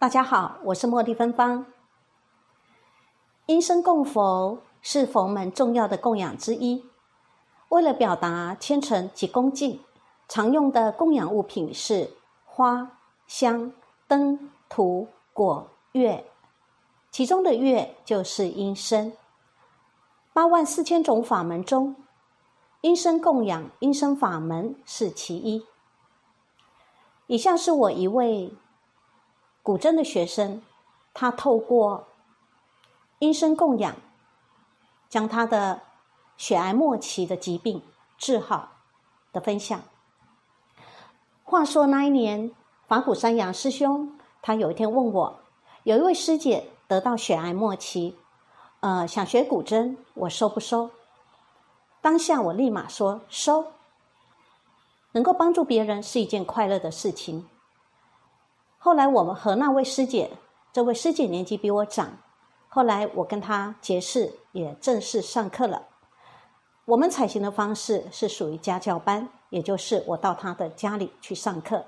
大家好，我是茉莉芬芳。因身供佛是佛门重要的供养之一。为了表达虔诚及恭敬，常用的供养物品是花、香、灯、土、果、月。其中的月就是因身。八万四千种法门中，因身供养、因身法门是其一。以下是我一位。古筝的学生，他透过因身供养，将他的血癌末期的疾病治好的分享。话说那一年，法鼓山杨师兄，他有一天问我，有一位师姐得到血癌末期，呃，想学古筝，我收不收？当下我立马说收，能够帮助别人是一件快乐的事情。后来我们和那位师姐，这位师姐年纪比我长。后来我跟她结识，也正式上课了。我们采行的方式是属于家教班，也就是我到她的家里去上课。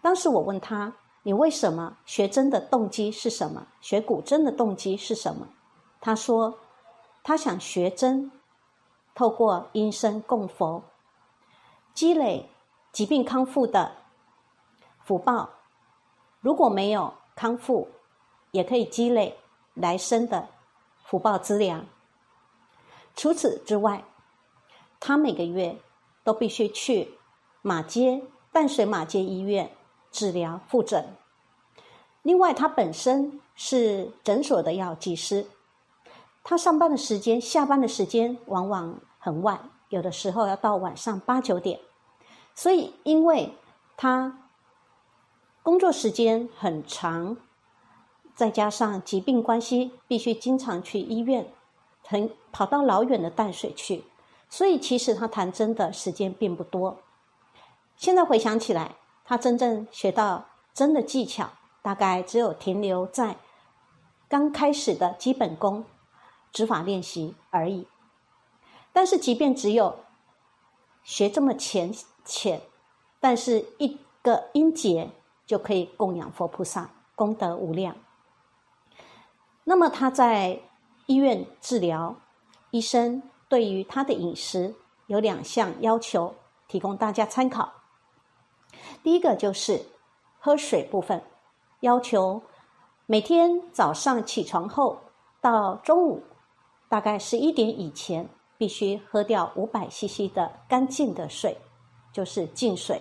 当时我问她：“你为什么学针的动机是什么？学古筝的动机是什么？”她说：“她想学针，透过因身供佛，积累疾病康复的福报。”如果没有康复，也可以积累来生的福报资粮。除此之外，他每个月都必须去马街淡水马街医院治疗复诊。另外，他本身是诊所的药剂师，他上班的时间、下班的时间往往很晚，有的时候要到晚上八九点。所以，因为他。工作时间很长，再加上疾病关系，必须经常去医院，很跑到老远的淡水去，所以其实他弹针的时间并不多。现在回想起来，他真正学到针的技巧，大概只有停留在刚开始的基本功、指法练习而已。但是，即便只有学这么浅浅，但是一个音节。就可以供养佛菩萨，功德无量。那么他在医院治疗，医生对于他的饮食有两项要求，提供大家参考。第一个就是喝水部分，要求每天早上起床后到中午大概十一点以前，必须喝掉五百 CC 的干净的水，就是净水。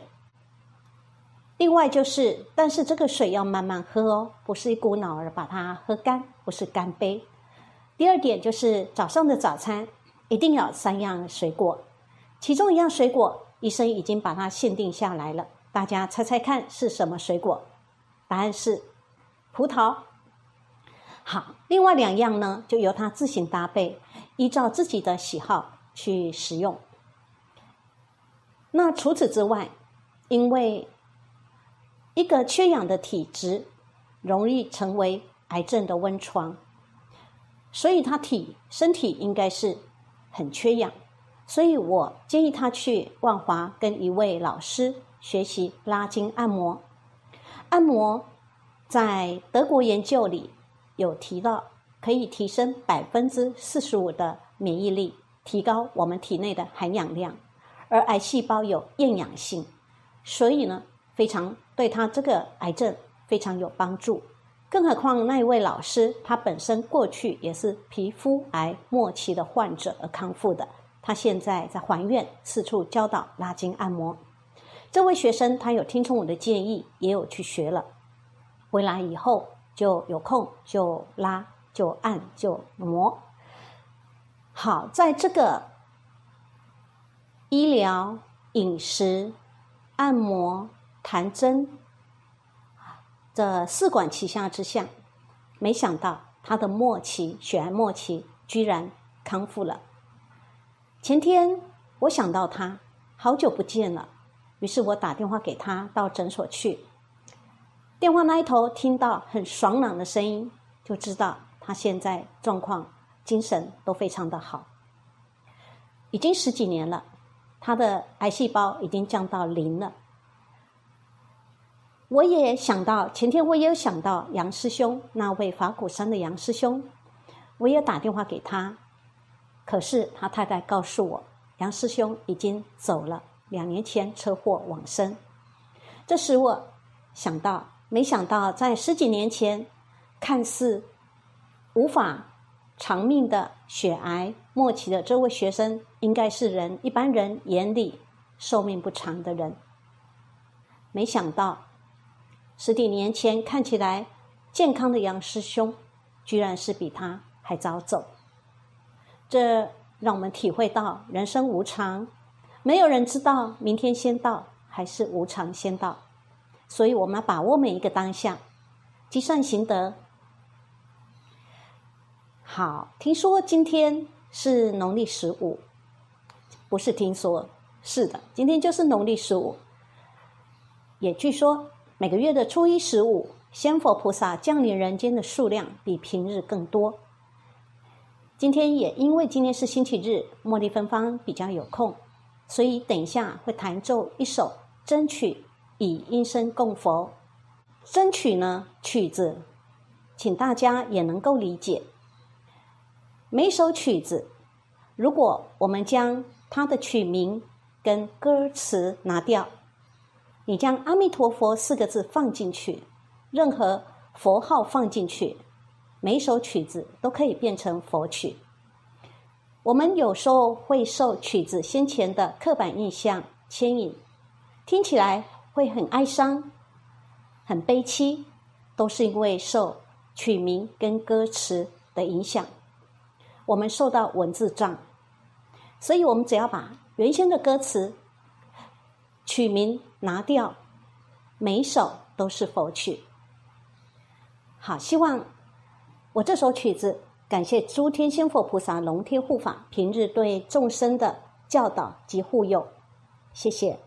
另外就是，但是这个水要慢慢喝哦，不是一股脑儿把它喝干，不是干杯。第二点就是早上的早餐一定要三样水果，其中一样水果医生已经把它限定下来了，大家猜猜看是什么水果？答案是葡萄。好，另外两样呢，就由他自行搭配，依照自己的喜好去食用。那除此之外，因为一个缺氧的体质，容易成为癌症的温床，所以他体身体应该是很缺氧，所以我建议他去万华跟一位老师学习拉筋按摩。按摩在德国研究里有提到，可以提升百分之四十五的免疫力，提高我们体内的含氧量，而癌细胞有厌氧性，所以呢。非常对他这个癌症非常有帮助，更何况那一位老师他本身过去也是皮肤癌末期的患者而康复的，他现在在还愿四处教导拉筋按摩。这位学生他有听从我的建议，也有去学了，回来以后就有空就拉就按就摩。好，在这个医疗、饮食、按摩。谭真，这四管齐下之下，没想到他的末期血癌末期居然康复了。前天我想到他，好久不见了，于是我打电话给他到诊所去。电话那一头听到很爽朗的声音，就知道他现在状况、精神都非常的好。已经十几年了，他的癌细胞已经降到零了。我也想到前天我也有想到杨师兄那位法鼓山的杨师兄，我也打电话给他，可是他太太告诉我，杨师兄已经走了，两年前车祸往生。这使我想到，没想到在十几年前，看似无法长命的血癌末期的这位学生，应该是人一般人眼里寿命不长的人。没想到十几年前看起来健康的杨师兄，居然是比他还早走。这让我们体会到人生无常，没有人知道明天先到。还是无常先到，所以我们把握每一个当下，积善行德。好，听说今天是农历十五，不是听说，是的，今天就是农历十五。也据说每个月的初一、十五，仙佛菩萨降临人间的数量比平日更多。今天也因为今天是星期日，茉莉芬芳比较有空，所以等一下会弹奏一首。争取以音声供佛，争取呢曲子，请大家也能够理解。每首曲子，如果我们将它的曲名跟歌词拿掉，你将“阿弥陀佛”四个字放进去，任何佛号放进去，每首曲子都可以变成佛曲。我们有时候会受曲子先前的刻板印象牵引。听起来会很哀伤、很悲凄，都是因为受曲名跟歌词的影响，我们受到文字障，所以我们只要把原先的歌词、曲名拿掉，每首都是佛曲。好，希望我这首曲子感谢诸天仙佛菩萨、龙天护法平日对众生的教导及护佑，谢谢。